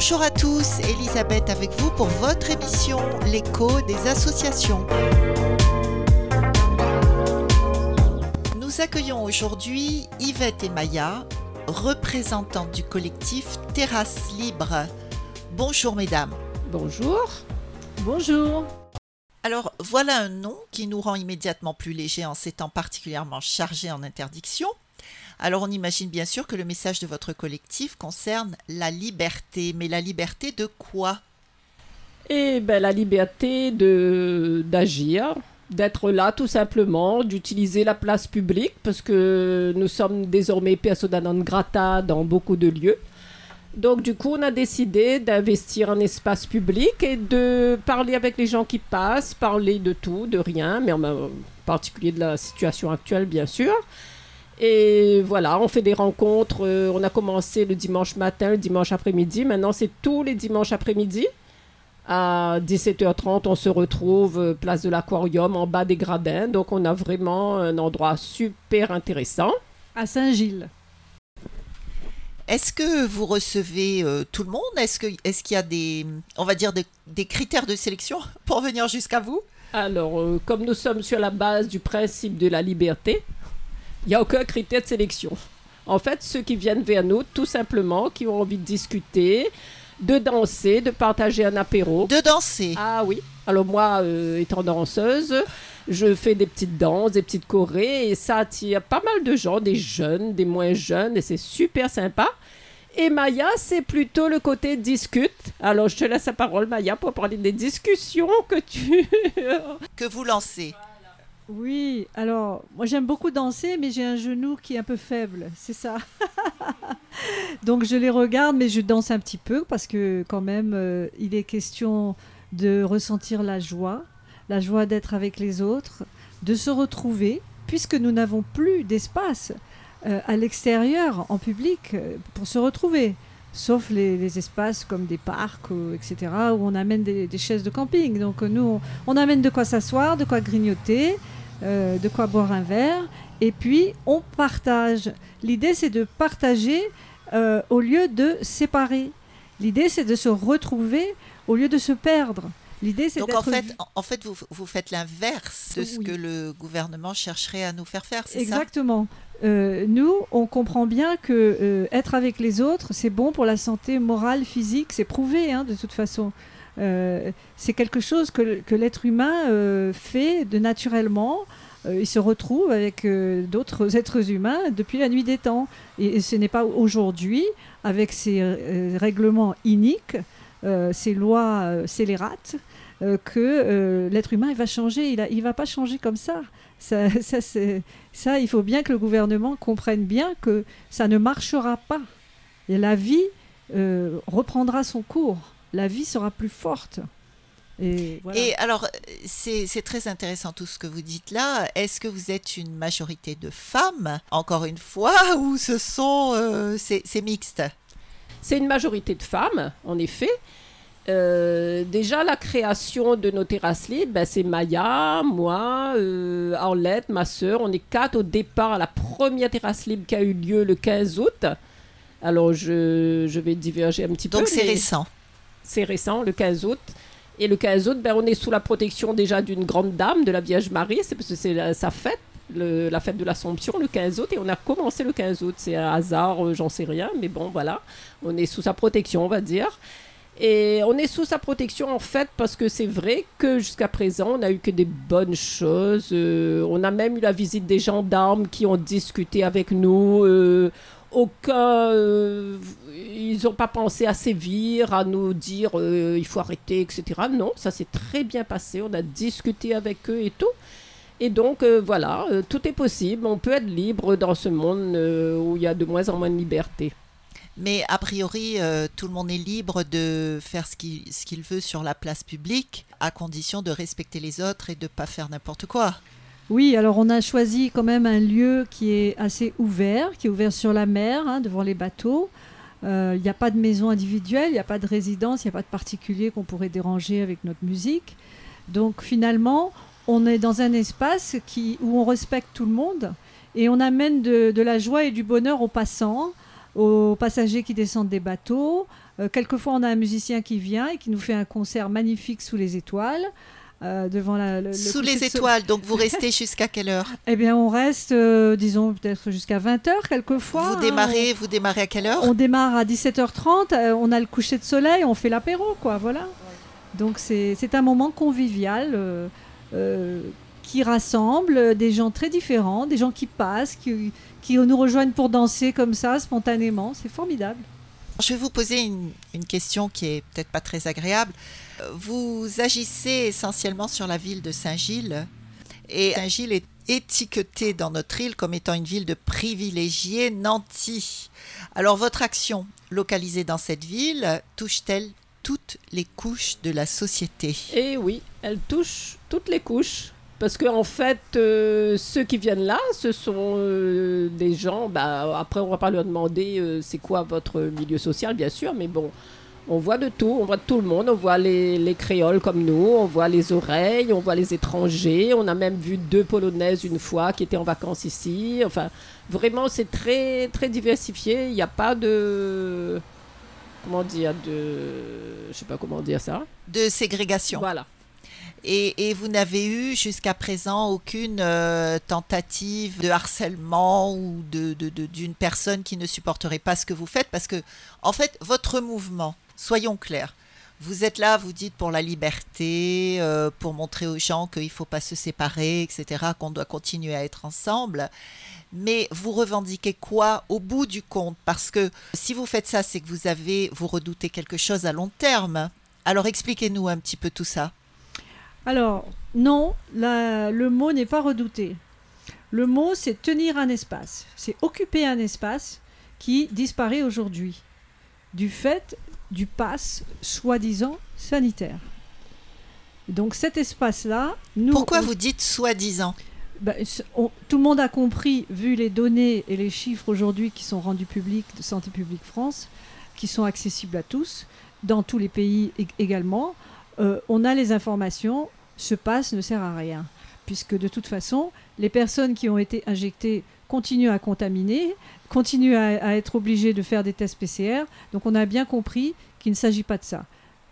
Bonjour à tous, Elisabeth avec vous pour votre émission L'écho des associations. Nous accueillons aujourd'hui Yvette et Maya, représentantes du collectif Terrasse Libre. Bonjour mesdames. Bonjour. Bonjour. Alors voilà un nom qui nous rend immédiatement plus léger en ces temps particulièrement chargés en interdiction. Alors on imagine bien sûr que le message de votre collectif concerne la liberté, mais la liberté de quoi? Eh bien la liberté de d'agir, d'être là tout simplement, d'utiliser la place publique parce que nous sommes désormais persona non grata dans beaucoup de lieux. Donc du coup, on a décidé d'investir en espace public et de parler avec les gens qui passent, parler de tout, de rien, mais en particulier de la situation actuelle bien sûr. Et voilà, on fait des rencontres. Euh, on a commencé le dimanche matin, le dimanche après-midi. Maintenant, c'est tous les dimanches après-midi. À 17h30, on se retrouve euh, place de l'Aquarium, en bas des gradins. Donc, on a vraiment un endroit super intéressant. À Saint-Gilles. Est-ce que vous recevez euh, tout le monde? Est-ce qu'il est y a des, on va dire, des, critères de sélection pour venir jusqu'à vous? Alors, comme nous sommes sur la base du principe de la liberté, il n'y a aucun critère de sélection. En fait, ceux qui viennent vers nous, tout simplement, qui ont envie de discuter, de danser, de partager un apéro. De danser Ah oui. Alors moi, euh, étant danseuse, je fais des petites danses, des petites chorées, et ça attire pas mal de gens, des jeunes, des moins jeunes, et c'est super sympa. Et Maya, c'est plutôt le côté discute. Alors je te laisse la parole, Maya, pour parler des discussions que tu... que vous lancez. Oui, alors moi j'aime beaucoup danser, mais j'ai un genou qui est un peu faible, c'est ça. Donc je les regarde, mais je danse un petit peu parce que quand même euh, il est question de ressentir la joie, la joie d'être avec les autres, de se retrouver, puisque nous n'avons plus d'espace euh, à l'extérieur, en public, euh, pour se retrouver sauf les, espaces comme des parcs, etc., où on amène des, chaises de camping. Donc nous, on amène de quoi s'asseoir, de quoi grignoter, euh, de quoi boire un verre, et puis on partage. L'idée, c'est de partager euh, au lieu de séparer. L'idée, c'est de se retrouver au lieu de se perdre. L'idée, c'est Donc en fait, en fait vous, vous faites l'inverse de ce que le gouvernement chercherait à nous faire faire, c'est ça? Exactement. Euh, nous, on comprend bien que être avec les autres, c'est bon pour la santé morale, physique, c'est prouvé hein, de toute façon. Euh, c'est quelque chose que, l'être humain euh, fait de naturellement. Euh, il se retrouve avec d'autres êtres humains depuis la nuit des temps. Et, ce n'est pas aujourd'hui, avec ces règlements iniques, ces lois scélérates, que l'être humain va changer. Il ne va pas changer comme ça. Ça, ça, ça, il faut bien que le gouvernement comprenne bien que ça ne marchera pas. Et la vie reprendra son cours la vie sera plus forte. Et, alors, c'est très intéressant tout ce que vous dites là. Est-ce que vous êtes une majorité de femmes, encore une fois, ou ce sont euh, c'est mixte? C'est une majorité de femmes, en effet. Euh, déjà, la création de nos terrasses libres, ben, c'est Maya, moi, euh, Arlette, ma sœur. On est quatre au départ à la première terrasse libre qui a eu lieu le 15 août. Alors, je, je vais diverger un petit peu. Donc, c'est récent c'est récent, le 15 août. Et le 15 août, ben, on est sous la protection déjà d'une grande dame, de la Vierge Marie, c'est parce que c'est sa fête, la fête de l'Assomption, le 15 août, et on a commencé le 15 août. C'est un hasard, euh, j'en sais rien, mais bon, voilà, on est sous sa protection, on va dire. Et on est sous sa protection en fait parce que c'est vrai que jusqu'à présent on n'a eu que des bonnes choses. Euh, on a même eu la visite des gendarmes qui ont discuté avec nous. Euh, aucun. Euh, ils n'ont pas pensé à sévir, à nous dire euh, il faut arrêter, etc. Non, ça s'est très bien passé. On a discuté avec eux et tout. Et donc, euh, voilà, tout est possible. On peut être libre dans ce monde où il y a de moins en moins de liberté. Mais a priori, tout le monde est libre de faire ce qu'il veut sur la place publique, à condition de respecter les autres et de ne pas faire n'importe quoi. Oui, alors on a choisi quand même un lieu qui est assez ouvert, qui est ouvert sur la mer, hein, devant les bateaux. Euh, il n'y a pas de maison individuelle, il n'y a pas de résidence, il n'y a pas de particulier qu'on pourrait déranger avec notre musique. Donc finalement, on est dans un espace où on respecte tout le monde et on amène de, la joie et du bonheur aux passants, aux passagers qui descendent des bateaux, Euh, quelquefois, on a un musicien qui vient et qui nous fait un concert magnifique sous les étoiles. Euh, devant la, le- le Sous les so- étoiles, donc vous restez jusqu'à quelle heure? Eh bien, on reste, euh, disons, peut-être jusqu'à 20h quelquefois. Vous hein. démarrez, vous démarrez à quelle heure? On démarre à 17h30, euh, on a le coucher de soleil, on fait l'apéro, quoi, voilà. Donc c'est un moment convivial qui rassemble des gens très différents, des gens qui passent, qui, qui nous rejoignent pour danser comme ça, spontanément. C'est formidable. Je vais vous poser une, question qui est peut-être pas très agréable. Vous agissez essentiellement sur la ville de Saint-Gilles et Saint-Gilles est étiquetée dans notre île comme étant une ville de privilégiés nantis. Alors votre action localisée dans cette ville touche-t-elle toutes les couches de la société? Et oui, elle touche toutes les couches. Parce que en fait, euh, ceux qui viennent là, ce sont euh, des gens. Bah, après, on va pas leur demander euh, c'est quoi votre milieu social, bien sûr, mais bon, on voit de tout, on voit de tout le monde. On voit les, les créoles comme nous, on voit les oreilles, on voit les étrangers. On a même vu deux polonaises une fois qui étaient en vacances ici. Enfin, vraiment, c'est très très diversifié. Il n'y a pas de comment dire de, je sais pas comment dire ça. de ségrégation Voilà. Et, vous n'avez eu jusqu'à présent aucune euh, tentative de harcèlement ou de, de- d'une personne qui ne supporterait pas ce que vous faites? Parce que, en fait, votre mouvement, soyons clairs, vous êtes là, vous dites pour la liberté, euh, pour montrer aux gens qu'il ne faut pas se séparer, etc., qu'on doit continuer à être ensemble. Mais vous revendiquez quoi au bout du compte? Parce que si vous faites ça, c'est que vous avez, vous redoutez quelque chose à long terme. Alors expliquez-nous un petit peu tout ça. Alors, non, la- le mot n'est pas redouté. Le mot, c'est tenir un espace. C'est occuper un espace qui disparaît aujourd'hui du fait du pass soi-disant sanitaire. Donc cet espace-là, nous... Pourquoi on- vous dites soi-disant? Ben, on- tout le monde a compris, vu les données et les chiffres aujourd'hui qui sont rendus publics de Santé publique France, qui sont accessibles à tous, dans tous les pays ég- également, euh, on a les informations, ce pass ne sert à rien. Puisque de toute façon, les personnes qui ont été injectées continuent à contaminer, continuent à, à être obligées de faire des tests PCR. Donc on a bien compris qu'il ne s'agit pas de ça.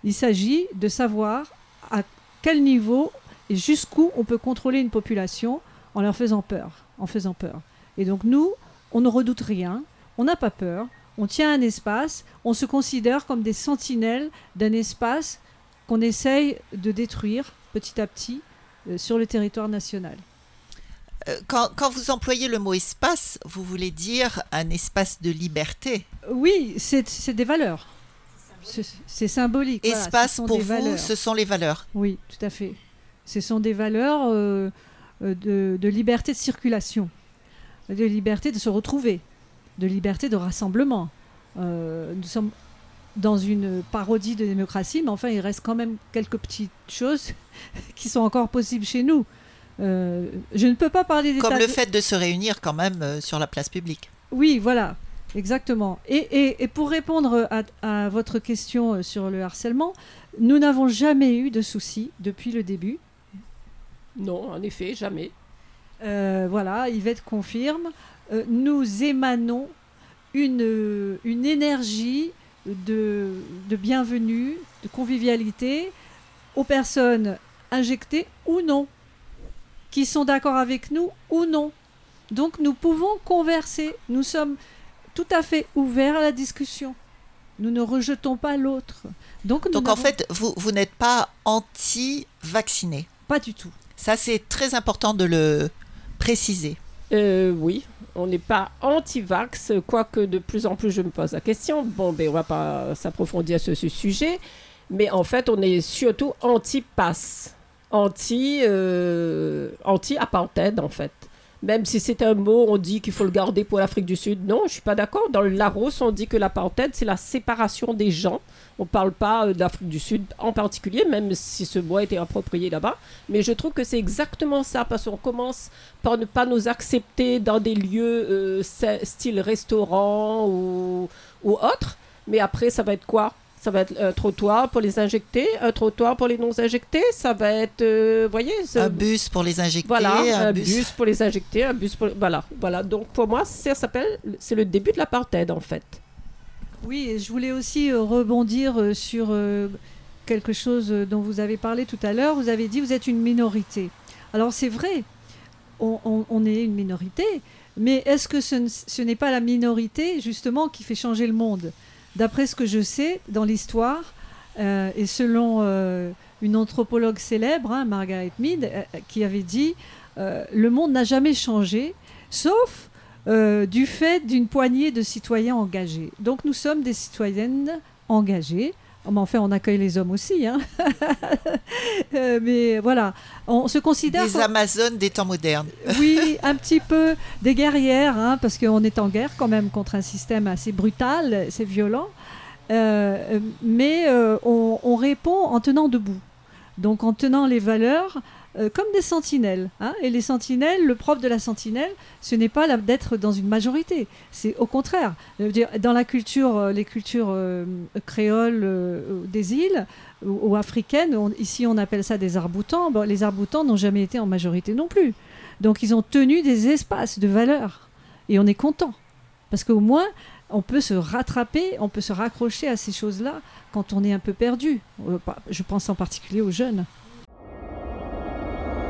Il s'agit de savoir à quel niveau et jusqu'où on peut contrôler une population en leur faisant peur, en faisant peur. Et donc nous, on ne redoute rien, on n'a pas peur, on tient un espace, on se considère comme des sentinelles d'un espace qu'on essaye de détruire petit à petit euh, sur le territoire national. Euh, quand, quand vous employez le mot espace, vous voulez dire un espace de liberté. Oui, c'est des valeurs. C'est symbolique. espace pour vous, valeurs. ce sont les valeurs. Oui, tout à fait. Ce sont des valeurs euh, euh, de, de liberté de circulation, de liberté de se retrouver, de liberté de rassemblement. Euh, nous sommes dans une parodie de démocratie, mais enfin, il reste quand même quelques petites choses qui sont encore possibles chez nous. Euh, je ne peux pas parler des Comme le fait de se réunir quand même euh, sur la place publique. Oui, voilà, exactement. Et, et- et pour répondre à, à votre question euh, sur le harcèlement, nous n'avons jamais eu de soucis depuis le début. Non, en effet, jamais. Euh, voilà, Yvette confirme. Euh, nous émanons une, une énergie de, de bienvenue, de convivialité aux personnes injectées ou non, qui sont d'accord avec nous ou non. Donc nous pouvons converser. Nous sommes tout à fait ouverts à la discussion. Nous ne rejetons pas l'autre. Donc, nous Donc en fait, vous, vous n'êtes pas anti-vacciné. pas du tout. Ça, c'est très important de le préciser. Euh, oui, on n'est pas anti-vax, quoique de plus en plus je me pose la question. Bon, ben, on va pas s'approfondir sur ce sujet, mais en fait, on est surtout anti-pass, anti, euh, anti-apartheid, en fait. Même si c'est un mot, on dit qu'il faut le garder pour l'Afrique du Sud. Non, je suis pas d'accord. Dans le Larousse, on dit que l'apartheid, c'est la séparation des gens. On parle pas euh, d'Afrique du Sud en particulier, même si ce mot a été approprié là-bas. Mais je trouve que c'est exactement ça, parce qu'on commence par ne pas nous accepter dans des lieux euh, style restaurant ou, ou autre. Mais après, ça va être quoi? Ça va être un trottoir pour les injectés, un trottoir pour les non-injectés. Ça va être, euh, voyez, ce- Un bus pour les injecter, voilà, un, un bus. bus. pour les injecter, un bus pour... Voilà, voilà. Donc pour moi, ça s'appelle... C'est le début de l'apartheid, en fait. Oui, je voulais aussi euh, rebondir euh, sur euh, quelque chose dont vous avez parlé tout à l'heure. Vous avez dit vous êtes une minorité. Alors c'est vrai, on, est une minorité, mais est-ce que ce, n'est pas la minorité justement qui fait changer le monde? D'après ce que je sais dans l'histoire, et selon une anthropologue célèbre, hein, Margaret Mead, qui avait dit le monde n'a jamais changé, sauf euh, du fait d'une poignée de citoyens engagés. Donc nous sommes des citoyennes engagées. Oh, enfin, on accueille les hommes aussi. hein. Euh, mais voilà, on se considère... Des Amazones des temps modernes. Oui, un petit peu des guerrières, hein, parce qu'on est en guerre quand même contre un système assez brutal, c'est violent. Euh, mais on, on répond en tenant debout. Donc en tenant les valeurs euh, comme des sentinelles. hein. Et les sentinelles, le propre de la sentinelle, ce n'est pas d'être dans une majorité. C'est au contraire. Dans la culture, euh, les cultures euh, créoles des îles ou, africaines, ici on appelle ça des arboutans. Bon, les arboutans n'ont jamais été en majorité non plus. Donc ils ont tenu des espaces de valeur. Et on est content. Parce qu'au moins, on peut se rattraper, on peut se raccrocher à ces choses-là quand on est un peu perdu. Euh, Je pense en particulier aux jeunes.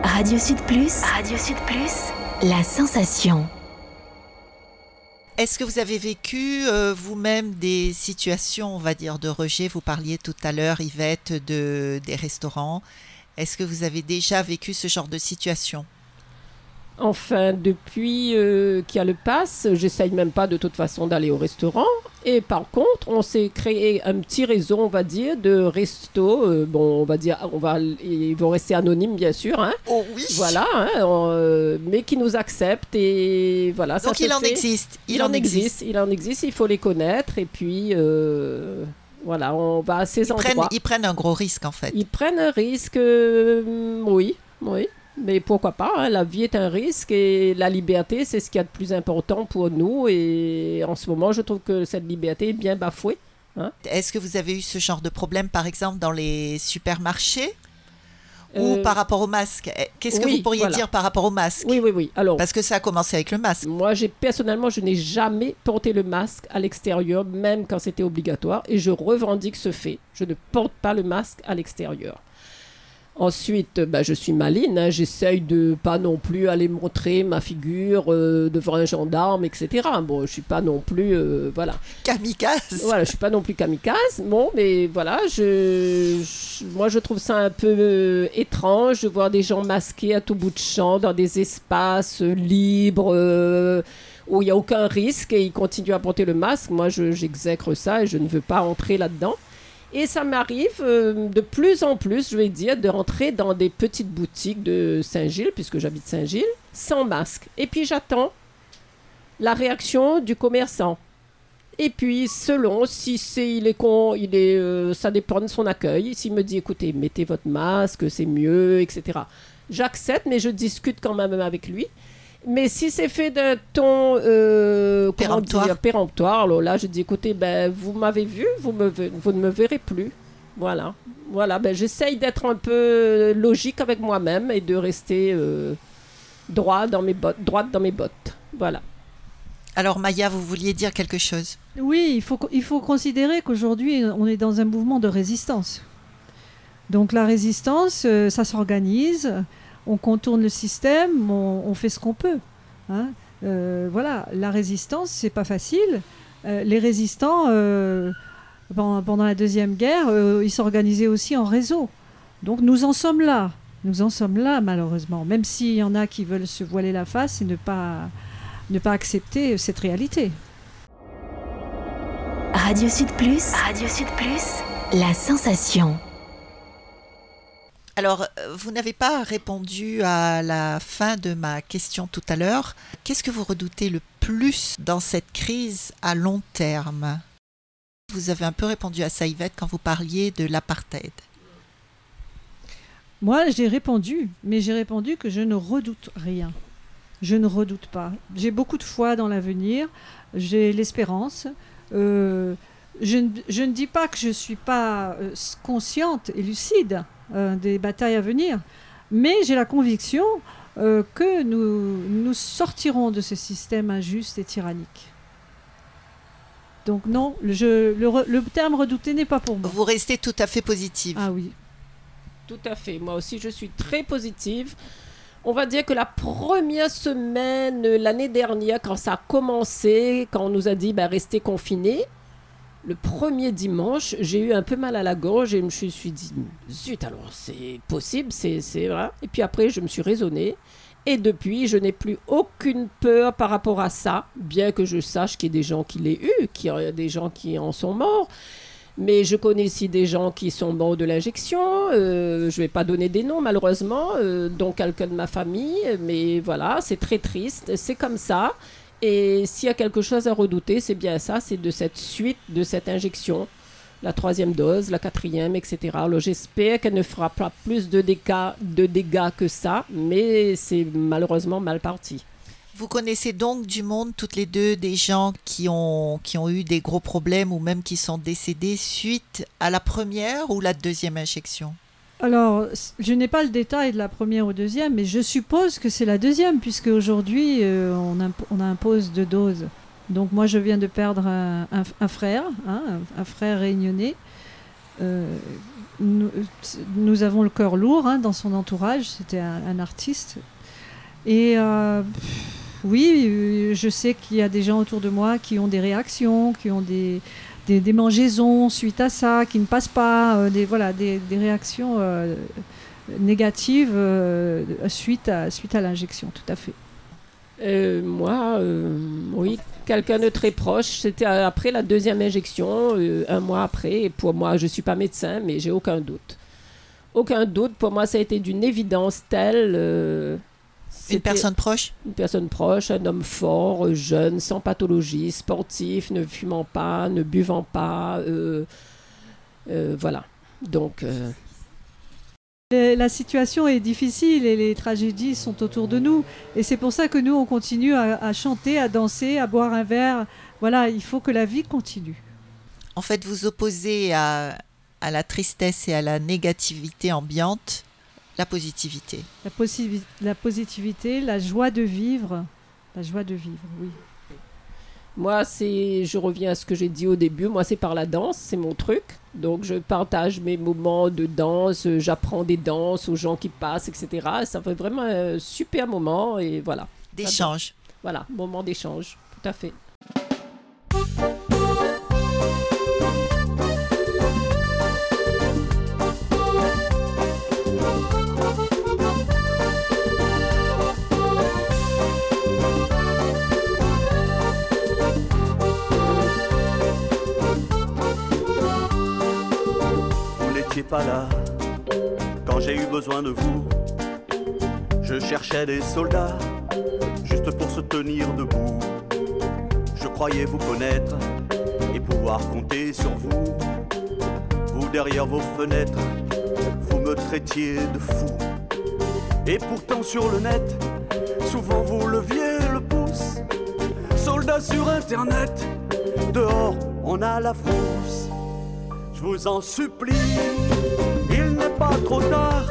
Radio Sud Plus. Radio Sud Plus. La sensation. Est-ce que vous avez vécu euh, vous-même des situations, on va dire, de rejet? Vous parliez tout à l'heure, Yvette, de, des restaurants. Est-ce que vous avez déjà vécu ce genre de situation? Enfin, depuis euh, qu'il y a le pass, j'essaye même pas de toute façon d'aller au restaurant. Et par contre, on s'est créé un petit réseau, on va dire, de restos. euh, bon, on va dire, on va, ils vont rester anonymes, bien sûr. Hein, Oh oui voilà, hein, on, euh, mais qui nous acceptent et voilà. ça Donc il en existe. Il, en existe. il en existe. Il faut les connaître et puis voilà, on va à ces Ils endroits. prennent, ils prennent un gros risque en fait. Ils prennent un risque, oui, oui. Mais pourquoi pas hein, La vie est un risque et la liberté, c'est ce qu'il y a de plus important pour nous. Et en ce moment, je trouve que cette liberté est bien bafouée. Est-ce que vous avez eu ce genre de problème, par exemple, dans les supermarchés? Ou Euh, par rapport au masque? Eh, Qu'est-ce que oui, vous pourriez voilà. dire par rapport au masque? Oui, oui, oui. Alors, Parce que ça a commencé avec le masque. moi, j'ai personnellement, je n'ai jamais porté le masque à l'extérieur, même quand c'était obligatoire, et je revendique ce fait. Je ne porte pas le masque à l'extérieur. Ensuite, bah, je suis maline, hein, j'essaye de pas non plus aller montrer ma figure euh, devant un gendarme, etc. Bon, je suis pas non plus, euh, voilà. Kamikaze Voilà, je suis pas non plus kamikaze, bon, mais voilà, je, je- moi je trouve ça un peu euh, étrange de voir des gens masqués à tout bout de champ dans des espaces libres où il n'y a aucun risque et ils continuent à porter le masque. Moi, je- j'exècre ça et je ne veux pas entrer là-dedans. Et ça m'arrive euh, de plus en plus, je vais dire, de rentrer dans des petites boutiques de Saint-Gilles, puisque j'habite Saint-Gilles, sans masque. Et puis j'attends la réaction du commerçant. Et puis, selon si c'est il est con, il est, euh, ça dépend de son accueil. S'il me dit, écoutez, mettez votre masque, c'est mieux, etc. J'accepte, mais je discute quand même avec lui. Mais si c'est fait d'un ton euh, Péremptoire. dire, péremptoire, alors là, je dis, écoutez, ben, vous m'avez vu, vous, me, vous ne me verrez plus. Voilà. Voilà, ben, j'essaye d'être un peu logique avec moi-même et de rester euh, droit dans mes bottes, droite dans mes bottes. Voilà. Alors Maya, vous vouliez dire quelque chose? Oui, il faut, il faut considérer qu'aujourd'hui, on est dans un mouvement de résistance. Donc la résistance, euh, ça s'organise, on contourne le système, on, fait ce qu'on peut. hein. Euh, voilà, la résistance, c'est pas facile. Euh, les résistants, euh, pendant, pendant la Deuxième Guerre, ils s'organisaient aussi en réseau. Donc nous en sommes là. Nous en sommes là, malheureusement. Même s'il y en a qui veulent se voiler la face et ne pas, ne pas accepter cette réalité. Radio Sud Plus. Radio Sud Plus. La sensation. Alors, euh, vous n'avez pas répondu à la fin de ma question tout à l'heure. Qu'est-ce que vous redoutez le plus dans cette crise à long terme? Vous avez un peu répondu à ça, Yvette, quand vous parliez de l'apartheid. Moi, j'ai répondu, mais j'ai répondu que je ne redoute rien. Je ne redoute pas. J'ai beaucoup de foi dans l'avenir, j'ai l'espérance. Euh, je, ne, je ne dis pas que je ne suis pas euh, consciente et lucide des batailles à venir, mais j'ai la conviction euh, que nous, nous sortirons de ce système injuste et tyrannique. Donc non, le, je- le, re- le terme redouté n'est pas pour moi. Vous restez tout à fait positive. Ah oui. Tout à fait. Moi aussi, je suis très positive. On va dire que la première semaine, euh, l'année dernière, quand ça a commencé, quand on nous a dit bah, restez confinés, le premier dimanche, j'ai eu un peu mal à la gorge et je me suis dit zut, alors c'est possible, c'est vrai. Et puis après, je me suis raisonnée. Et depuis, je n'ai plus aucune peur par rapport à ça, bien que je sache qu'il y a des gens qui l'aient eu, qu'il y a des gens qui en sont morts. Mais je connais aussi des gens qui sont morts de l'injection. euh, je ne vais pas donner des noms, malheureusement, euh, dont quelqu'un de ma famille. Mais voilà, c'est très triste. C'est comme ça. Et s'il y a quelque chose à redouter, c'est bien ça c'est de cette suite, de cette injection. La troisième dose, la quatrième, etc. Alors j'espère qu'elle ne fera pas plus de dégâts, de dégâts que ça. Mais c'est malheureusement mal parti. Vous connaissez donc du monde, toutes les deux, des gens qui ont, qui ont eu des gros problèmes ou même qui sont décédés suite à la première ou la deuxième injection? Alors, je n'ai pas le détail de la première ou deuxième, mais je suppose que c'est la deuxième, puisque aujourd'hui, euh, on, imp- on impose deux doses. Donc moi, je viens de perdre un, frère, hein, un, frère réunionnais. Euh, nous, avons le cœur lourd hein, dans son entourage, c'était un, artiste. Et euh, oui, je sais qu'il y a des gens autour de moi qui ont des réactions, qui ont des, des démangeaisons suite à ça, qui ne passent pas, euh, des, voilà, des, réactions euh, négatives euh, suite à, suite à l'injection, tout à fait. Moi, oui, quelqu'un de très proche. C'était après la deuxième injection, un mois après. Et pour moi, je ne suis pas médecin, mais j'ai aucun doute. Aucun doute. Pour moi, ça a été d'une évidence telle. Une personne proche? Une personne proche, un homme fort, euh, jeune, sans pathologie, sportif, ne fumant pas, ne buvant pas. euh, euh, voilà. Donc, euh, La situation est difficile et les tragédies sont autour de nous. Et c'est pour ça que nous, on continue à, à chanter, à danser, à boire un verre. Voilà, il faut que la vie continue. En fait, vous opposez à, à la tristesse et à la négativité ambiante la positivité. La, positivité, la joie de vivre. La joie de vivre, oui. Moi, c'est, je reviens à ce que j'ai dit au début. Moi, c'est par la danse, c'est mon truc. Donc, je partage mes moments de danse, euh, j'apprends des danses aux gens qui passent, etc. Ça fait vraiment un super moment et voilà, D'échange. voilà, moment d'échange, tout à fait. Pas là quand j'ai eu besoin de vous. Je cherchais des soldats juste pour se tenir debout. Je croyais vous connaître et pouvoir compter sur vous. Vous derrière vos fenêtres, vous me traitiez de fou. Et pourtant sur le net, souvent vous leviez le pouce. Soldats sur internet, dehors on a la frousse. Je vous en supplie, il n'est pas trop tard.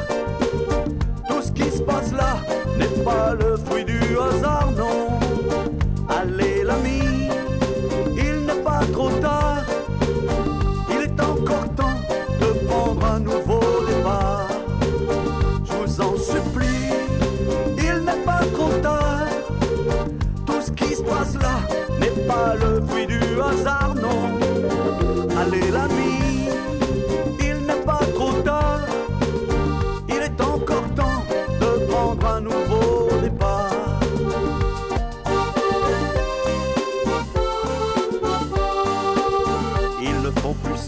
Tout ce qui se passe là n'est pas le fruit du hasard, non. Allez l'ami, il n'est pas trop tard. Il est encore temps de prendre un nouveau départ. Je vous en supplie, il n'est pas trop tard. Tout ce qui se passe là n'est pas le fruit du hasard,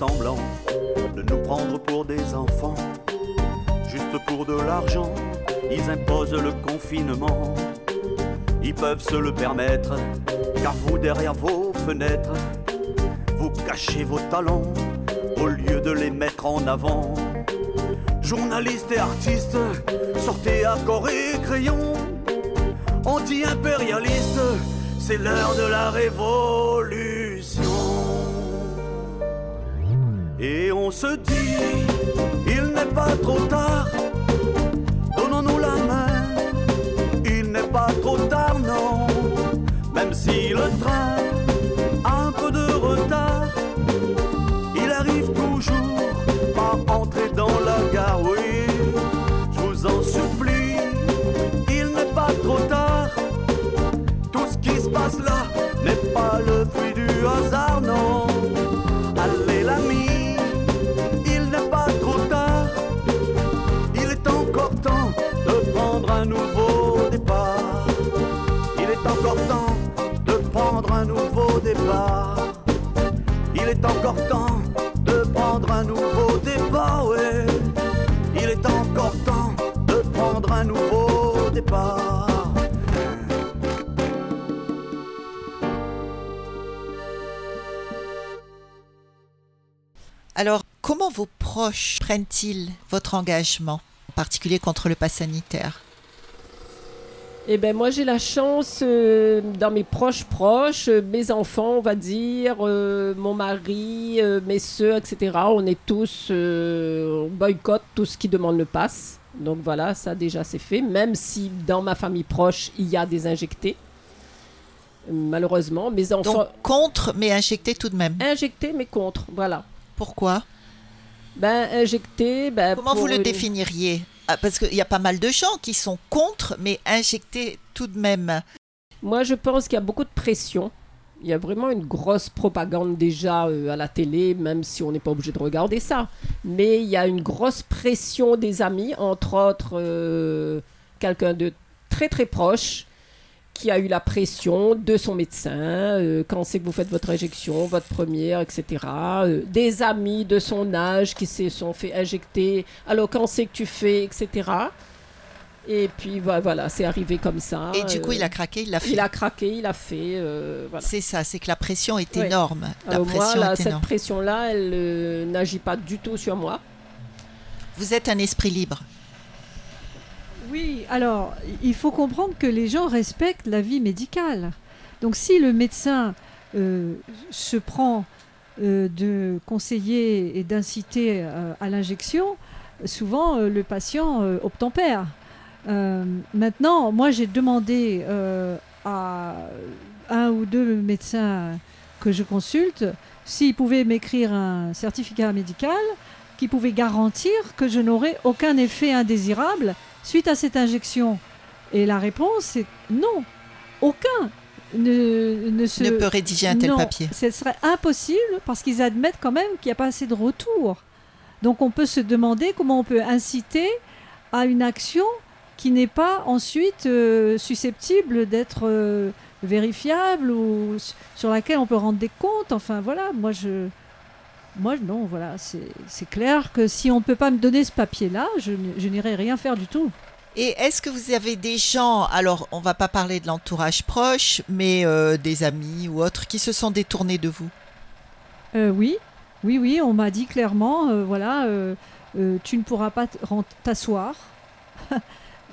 de nous prendre pour des enfants. Juste pour de l'argent, ils imposent le confinement. Ils peuvent se le permettre, car vous derrière vos fenêtres, vous cachez vos talents au lieu de les mettre en avant. Journalistes et artistes, sortez à corps et crayon. Anti-impérialistes, c'est l'heure de la révolution. Et on se dit, il n'est pas trop tard. Donnons-nous la main, il n'est pas trop tard, non. Même si le train Alors, comment vos proches prennent-ils votre engagement, en particulier contre le pass sanitaire? Eh ben moi j'ai la chance euh, dans mes proches proches, euh, mes enfants on va dire, euh, mon mari, euh, mes soeurs, etc. On est tous, euh, on boycotte tout ce qui demande le pass. Donc voilà, ça déjà c'est fait. Même si dans ma famille proche il y a des injectés, malheureusement, mes enfants Donc, contre, mais injecté tout de même. injectés mais contre. Voilà. Pourquoi? Ben injectés. Ben, Comment vous le une- définiriez? Ah, Parce qu'il y a pas mal de gens qui sont contre, mais injectés tout de même. Moi, je pense qu'il y a beaucoup de pression. Il y a vraiment une grosse propagande déjà euh, à la télé, même si on n'est pas obligé de regarder ça. Mais il y a une grosse pression des amis, entre autres euh, quelqu'un de très très proche qui a eu la pression de son médecin, euh, quand c'est que vous faites votre injection, votre première, etc. Des amis de son âge qui se sont fait injecter, alors quand c'est que tu fais, etc. Et puis vo- voilà, c'est arrivé comme ça. Et du coup, euh, il a craqué, il l'a fait. il a craqué, il a fait. euh, voilà. C'est ça, c'est que la pression est Ouais. énorme. La Alors moi, pression là, est cette énorme. pression-là, elle euh, n'agit pas du tout sur moi. Vous êtes un esprit libre. Oui, alors il faut comprendre que les gens respectent la vie médicale. Donc si le médecin euh, se prend euh, de conseiller et d'inciter euh, à l'injection, souvent euh, le patient euh, obtempère. Euh, maintenant, moi j'ai demandé euh, à un ou deux médecins que je consulte s'ils pouvaient m'écrire un certificat médical qui pouvait garantir que je n'aurais aucun effet indésirable suite à cette injection Et la réponse est non. Aucun ne, ne se... Ne peut rédiger un tel non, papier. Ce serait impossible parce qu'ils admettent quand même qu'il n'y a pas assez de retour. Donc on peut se demander comment on peut inciter à une action qui n'est pas ensuite euh, susceptible d'être euh, vérifiable ou sur laquelle on peut rendre des comptes. Enfin voilà, moi je... Moi non, voilà, c'est clair que si on ne peut pas me donner ce papier-là, je, n'irai rien faire du tout. Et est-ce que vous avez des gens, alors on va pas parler de l'entourage proche, mais euh, des amis ou autres, qui se sont détournés de vous? Euh, oui, oui, oui, on m'a dit clairement, euh, voilà, tu ne pourras pas t'asseoir.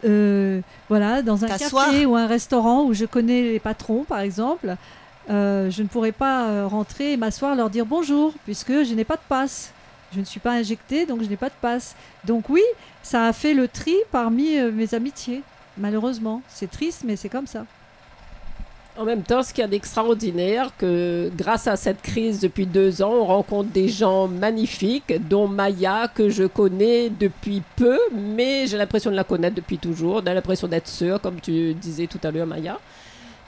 Euh, voilà, dans un café ou un restaurant où je connais les patrons, par exemple, euh, je ne pourrais pas euh, rentrer et m'asseoir, leur dire bonjour, puisque je n'ai pas de passe. Je ne suis pas injectée, donc je n'ai pas de passe. Donc oui, ça a fait le tri parmi mes amitiés, malheureusement. C'est triste, mais c'est comme ça. En même temps, ce qu'il y a d'extraordinaire, que grâce à cette crise depuis deux ans, on rencontre des gens magnifiques, dont Maya, que je connais depuis peu, mais j'ai l'impression de la connaître depuis toujours, j'ai l'impression d'être sœur, comme tu disais tout à l'heure, Maya.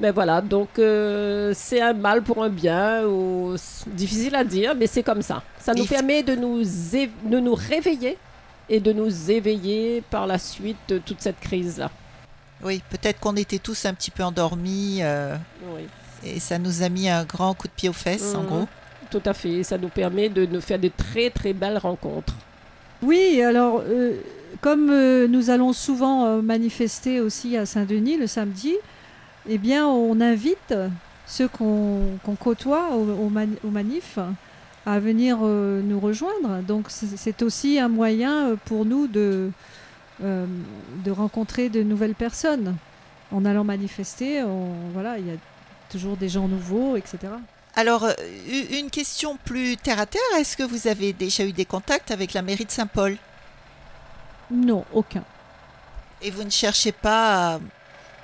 Mais voilà, donc euh, c'est un mal pour un bien, ou... difficile à dire, mais c'est comme ça. Ça nous permet de nous, de nous réveiller et de nous éveiller par la suite de toute cette crise-là. Oui, peut-être qu'on était tous un petit peu endormis euh, Oui. et ça nous a mis un grand coup de pied aux fesses, en Mhm. gros. Tout à fait. Ça nous permet de nous faire de très très belles rencontres. Oui, alors, euh, comme euh, nous allons souvent euh, manifester aussi à Saint-Denis le samedi, eh bien, on invite ceux qu'on qu'on côtoie au, au aux manifs à venir euh, nous rejoindre. Donc, c'est aussi un moyen pour nous de, euh, de rencontrer de nouvelles personnes. En allant manifester, on- voilà, il y a toujours des gens nouveaux, etc. Alors, euh, une question plus terre à terre, est-ce que vous avez déjà eu des contacts avec la mairie de Saint-Paul? Non, aucun. et vous ne cherchez pas à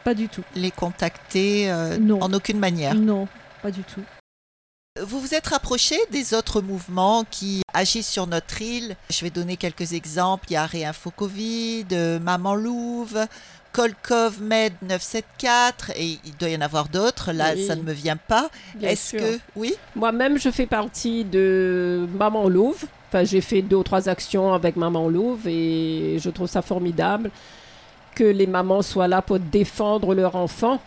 Pas du tout. les contacter euh, Non. en aucune manière? Non, pas du tout. Vous vous êtes rapproché des autres mouvements qui agissent sur notre île? Je vais donner quelques exemples. Il y a Réinfo Covid, Maman Louve, Kolkov Med 974 et il doit y en avoir d'autres. Là, Oui. ça ne me vient pas. Est-ce que oui? Moi-même, je fais partie de Maman Louve. Enfin, j'ai fait deux ou trois actions avec Maman Louve et je trouve ça formidable. que les mamans soient là pour défendre leur enfant.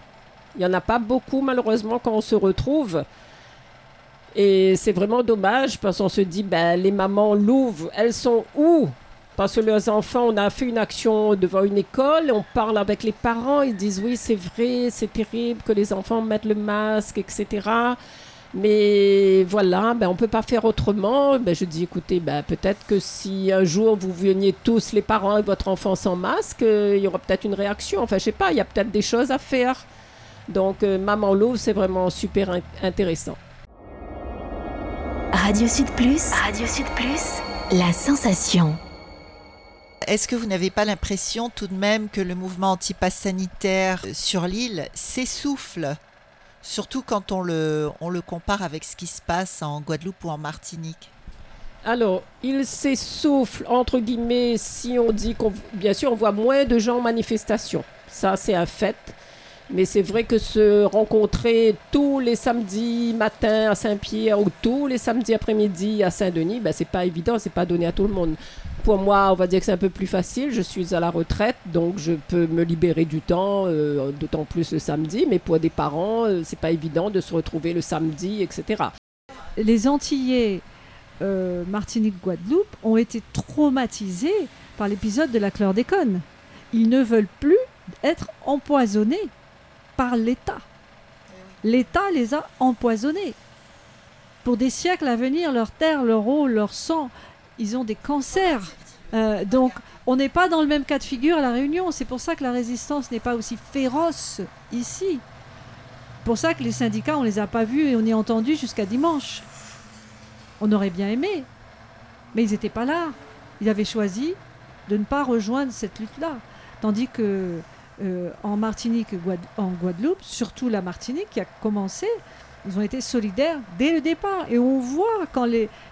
Il n'y en a pas beaucoup, malheureusement, quand on se retrouve. Et c'est vraiment dommage parce qu'on se dit, ben, les mamans Louvres, elles sont où? Parce que leurs enfants, on a fait une action devant une école, on parle avec les parents, ils disent, oui, c'est vrai, c'est terrible que les enfants mettent le masque, etc. Mais voilà, ben, on ne peut pas faire autrement. Ben, je dis, écoutez, ben, peut-être que si un jour vous veniez tous, les parents et votre enfant sans masque, euh, il y aura peut-être une réaction. Enfin, je sais pas, il y a peut-être des choses à faire. Donc, euh, Maman Louvre, c'est vraiment super in- intéressant. Radio Sud Plus. Radio Sud Plus. La sensation. Est-ce que vous n'avez pas l'impression tout de même que le mouvement anti-pass sanitaire sur l'île s'essouffle? Surtout quand on le, on le compare avec ce qui se passe en Guadeloupe ou en Martinique. Alors, il s'essouffle, entre guillemets, si on dit qu'on... Bien sûr, on voit moins de gens en manifestation. Ça, c'est un fait. Mais c'est vrai que se rencontrer tous les samedis matin à Saint-Pierre ou tous les samedis après-midi à Saint-Denis, ben, c'est pas évident, c'est pas donné à tout le monde. Pour moi, on va dire que c'est un peu plus facile. Je suis à la retraite, donc je peux me libérer du temps, euh, d'autant plus le samedi. Mais pour des parents, euh, c'est pas évident de se retrouver le samedi, etc. Les Antillais, euh, Martinique, Guadeloupe, ont été traumatisés par l'épisode de la chlordécone. Ils ne veulent plus être empoisonnés par l'État. L'État les a empoisonnés. Pour des siècles à venir, leur terre, leur eau, leur sang, ils ont des cancers. Euh, donc, on n'est pas dans le même cas de figure à La Réunion. C'est pour ça que la résistance n'est pas aussi féroce ici. pour ça que les syndicats, on les a pas vus et on y a entendu jusqu'à dimanche. On aurait bien aimé. Mais ils n'étaient pas là. Ils avaient choisi de ne pas rejoindre cette lutte-là. Tandis que euh, en Martinique, en Guadeloupe, surtout la Martinique qui a commencé, ils ont été solidaires dès le départ. Et on voit quand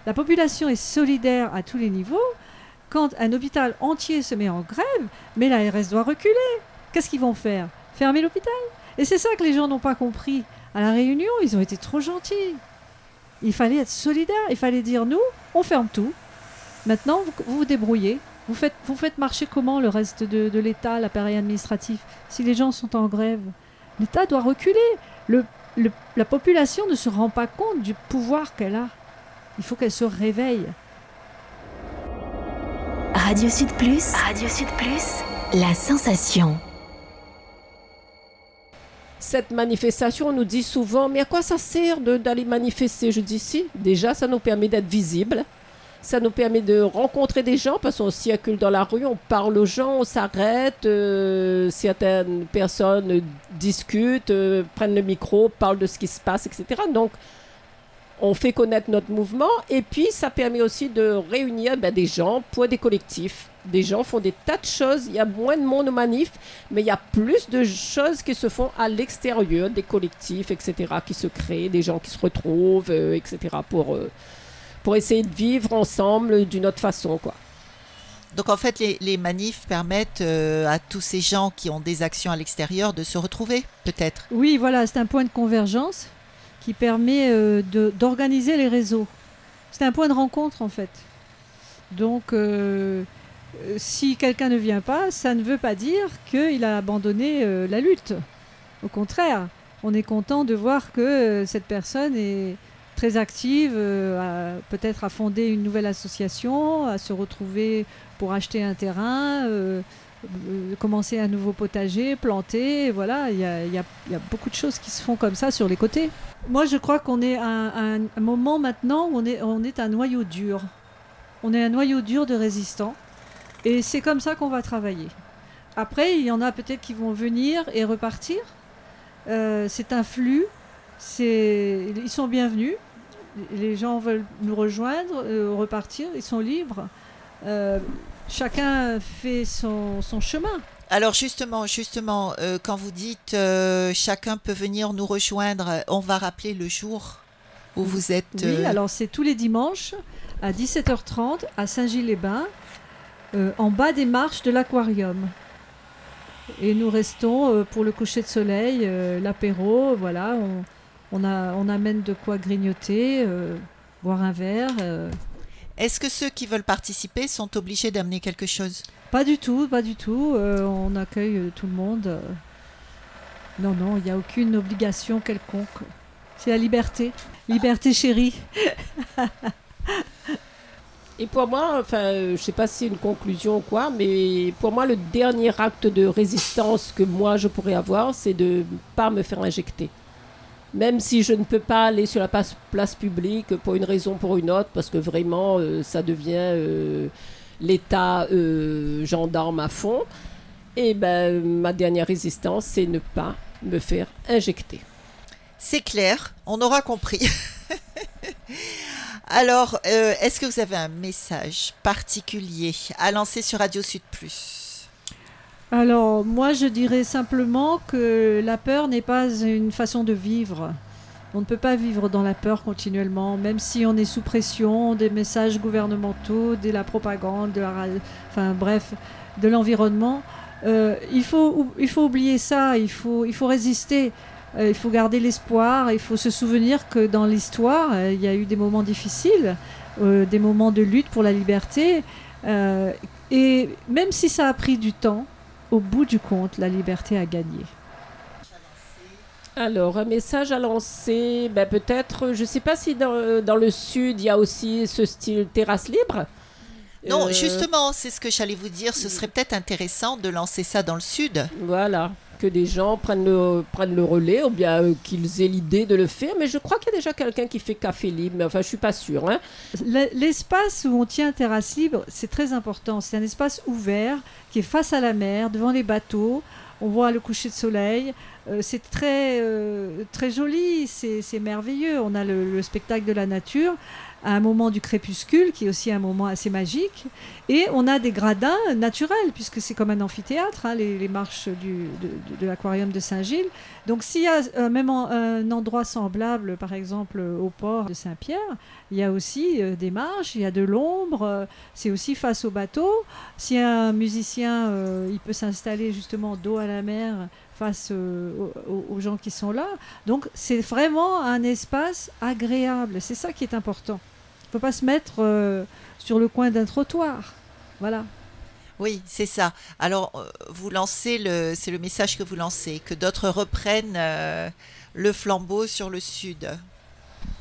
la population est solidaire à tous les niveaux, quand un hôpital entier se met en grève, mais la RS doit reculer. Qu'est-ce qu'ils vont faire? Fermer l'hôpital? Et c'est ça que les gens n'ont pas compris. À la Réunion, ils ont été trop gentils. Il fallait être solidaire. Il fallait dire nous, on ferme tout. Maintenant, vous, vous débrouillez. Vous faites, vous faites marcher comment le reste de, de l'État, l'appareil administratif Si les gens sont en grève, l'État doit reculer. Le, le- la population ne se rend pas compte du pouvoir qu'elle a. Il faut qu'elle se réveille. Radio Sud Plus. Radio Sud Plus. La sensation. Cette manifestation, on nous dit souvent, mais à quoi ça sert de- d'aller manifester? Je dis si, déjà, ça nous permet d'être visibles. Ça nous permet de rencontrer des gens parce qu'on circule dans la rue, on parle aux gens, on s'arrête. euh, certaines personnes discutent, euh, prennent le micro, parlent de ce qui se passe, etc. Donc, on fait connaître notre mouvement et puis ça permet aussi de réunir ben, des gens pour des collectifs. Des gens font des tas de choses, il y a moins de monde aux manifs, mais il y a plus de choses qui se font à l'extérieur, des collectifs, etc., qui se créent, des gens qui se retrouvent, euh, etc., pour, pour essayer de vivre ensemble d'une autre façon. Quoi. Donc en fait, les, les manifs permettent euh, à tous ces gens qui ont des actions à l'extérieur de se retrouver, peut-être. Oui, voilà, c'est un point de convergence qui permet euh, de- d'organiser les réseaux. C'est un point de rencontre en fait. Donc, euh, si quelqu'un ne vient pas, ça ne veut pas dire qu'il a abandonné euh, la lutte. Au contraire, on est content de voir que euh, cette personne est très active, euh, peut-être à fonder une nouvelle association, à se retrouver pour acheter un terrain. euh, euh, commencer un nouveau potager, planter, voilà, il y a, y y a beaucoup de choses qui se font comme ça sur les côtés. Moi, je crois qu'on est à un, un moment maintenant où on est, on est un noyau dur. On est un noyau dur de résistants. Et c'est comme ça qu'on va travailler. Après, il y en a peut-être qui vont venir et repartir. C'est un flux. Ils sont bienvenus. Les gens veulent nous rejoindre, euh, repartir. Ils sont libres. Euh, chacun fait son, son chemin. Alors justement, justement, euh, quand vous dites chacun peut venir nous rejoindre, on va rappeler le jour où vous êtes. Oui, alors c'est tous les dimanches à 17h30 à Saint-Gilles-les-Bains, en bas des marches de l'aquarium. Et nous restons pour le coucher de soleil, l'apéro, voilà, on, on, a, on amène de quoi grignoter, euh, boire un verre. euh. Est-ce que ceux qui veulent participer sont obligés d'amener quelque chose? Pas du tout, pas du tout. Euh, on accueille tout le monde. Non, non, il n'y a aucune obligation quelconque. C'est la liberté. Liberté chérie. Et pour moi, enfin, je sais pas si c'est une conclusion ou quoi, mais pour moi, le dernier acte de résistance que moi je pourrais avoir, c'est de ne pas me faire injecter. Même si je ne peux pas aller sur la place, publique pour une raison ou pour une autre, parce que vraiment, euh, ça devient euh, l'état euh, gendarme à fond. Et ben, ma dernière résistance, c'est ne pas me faire injecter. C'est clair, on aura compris. Alors, est-ce que vous avez un message particulier à lancer sur Radio Sud Plus? Alors, moi, je dirais simplement que la peur n'est pas une façon de vivre. On ne peut pas vivre dans la peur continuellement, même si on est sous pression des messages gouvernementaux, de la propagande, de la, enfin bref, de l'environnement. Euh, il, faut, il faut oublier ça, il faut, il faut résister, Euh, il faut garder l'espoir, il faut se souvenir que dans l'histoire, euh, il y a eu des moments difficiles, des moments de lutte pour la liberté. et même si ça a pris du temps, au bout du compte, la liberté a gagné. Alors, un message à lancer, ben, peut-être, je ne sais pas si dans, dans le sud, il y a aussi ce style terrasse libre. Non, Euh, justement, c'est ce que j'allais vous dire. Ce serait peut-être intéressant de lancer ça dans le sud. Voilà, que des gens prennent le, prennent le relais ou bien euh, qu'ils aient l'idée de le faire. Mais je crois qu'il y a déjà quelqu'un qui fait café libre, mais enfin, je suis pas sûre. Hein. Le- L'espace où on tient terrasse libre, c'est très important. C'est un espace ouvert qui est face à la mer, devant les bateaux. On voit le coucher de soleil. Euh, c'est très, euh, très joli, c'est merveilleux. On a le spectacle de la nature à un moment du crépuscule, qui est aussi un moment assez magique. Et on a des gradins naturels, puisque c'est comme un amphithéâtre, hein, les, marches du- de, l'aquarium de Saint-Gilles. Donc s'il y a euh, même un endroit semblable, par exemple au port de Saint-Pierre, il y a aussi euh, des marches, il y a de l'ombre, euh, c'est aussi face au bateau. Si un musicien, euh, il peut s'installer justement dos à la mer face aux, aux- gens qui sont là. Donc c'est vraiment un espace agréable, c'est ça qui est important. Il ne faut pas se mettre sur le coin d'un trottoir. Voilà. Oui, c'est ça. Alors, vous lancez le, c'est le message que vous lancez, que d'autres reprennent le flambeau sur le sud.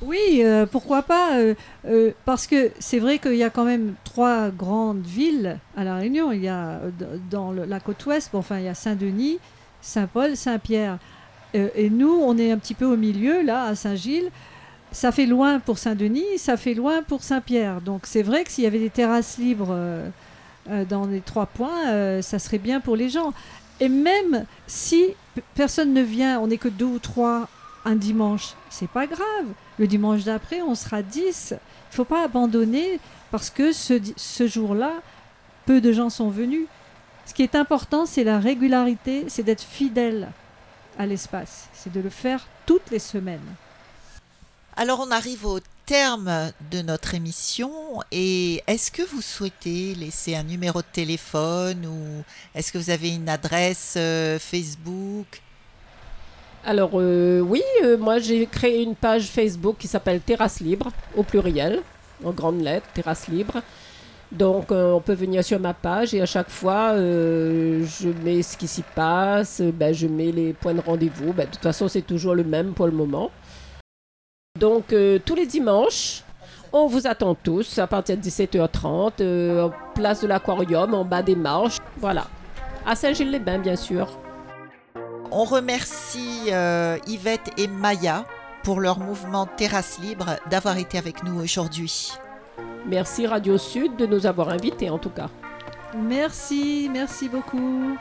Oui, euh, pourquoi pas euh, euh, Parce que c'est vrai qu'il y a quand même trois grandes villes à La Réunion. Il y a dans la côte ouest, bon, enfin, il y a Saint-Denis, Saint-Paul, Saint-Pierre. Et nous, on est un petit peu au milieu, là, à Saint-Gilles. Ça fait loin pour Saint-Denis, ça fait loin pour Saint-Pierre. Donc c'est vrai que s'il y avait des terrasses libres dans les trois points, ça serait bien pour les gens. Et même si personne ne vient, on n'est que deux ou trois un dimanche, c'est pas grave. Le dimanche d'après, on sera 10. Il ne faut pas abandonner parce que ce, jour-là, peu de gens sont venus. Ce qui est important, c'est la régularité, c'est d'être fidèle à l'espace. C'est de le faire toutes les semaines. Alors, on arrive au terme de notre émission et est-ce que vous souhaitez laisser un numéro de téléphone ou est-ce que vous avez une adresse euh, Facebook? Alors, euh, oui, euh, moi j'ai créé une page Facebook qui s'appelle Terrasse Libre, au pluriel, en grandes lettres, Terrasse Libre. Donc, euh, on peut venir sur ma page et à chaque fois, je mets ce qui s'y passe, ben, je mets les points de rendez-vous. Ben, de toute façon, c'est toujours le même pour le moment. Donc, tous les dimanches, on vous attend tous à partir de 17h30, euh, en place de l'aquarium, en bas des marches. Voilà. À Saint-Gilles-les-Bains, bien sûr. On remercie euh, Yvette et Maya pour leur mouvement Terrasse Libre d'avoir été avec nous aujourd'hui. Merci Radio Sud de nous avoir invités en tout cas. Merci, merci beaucoup.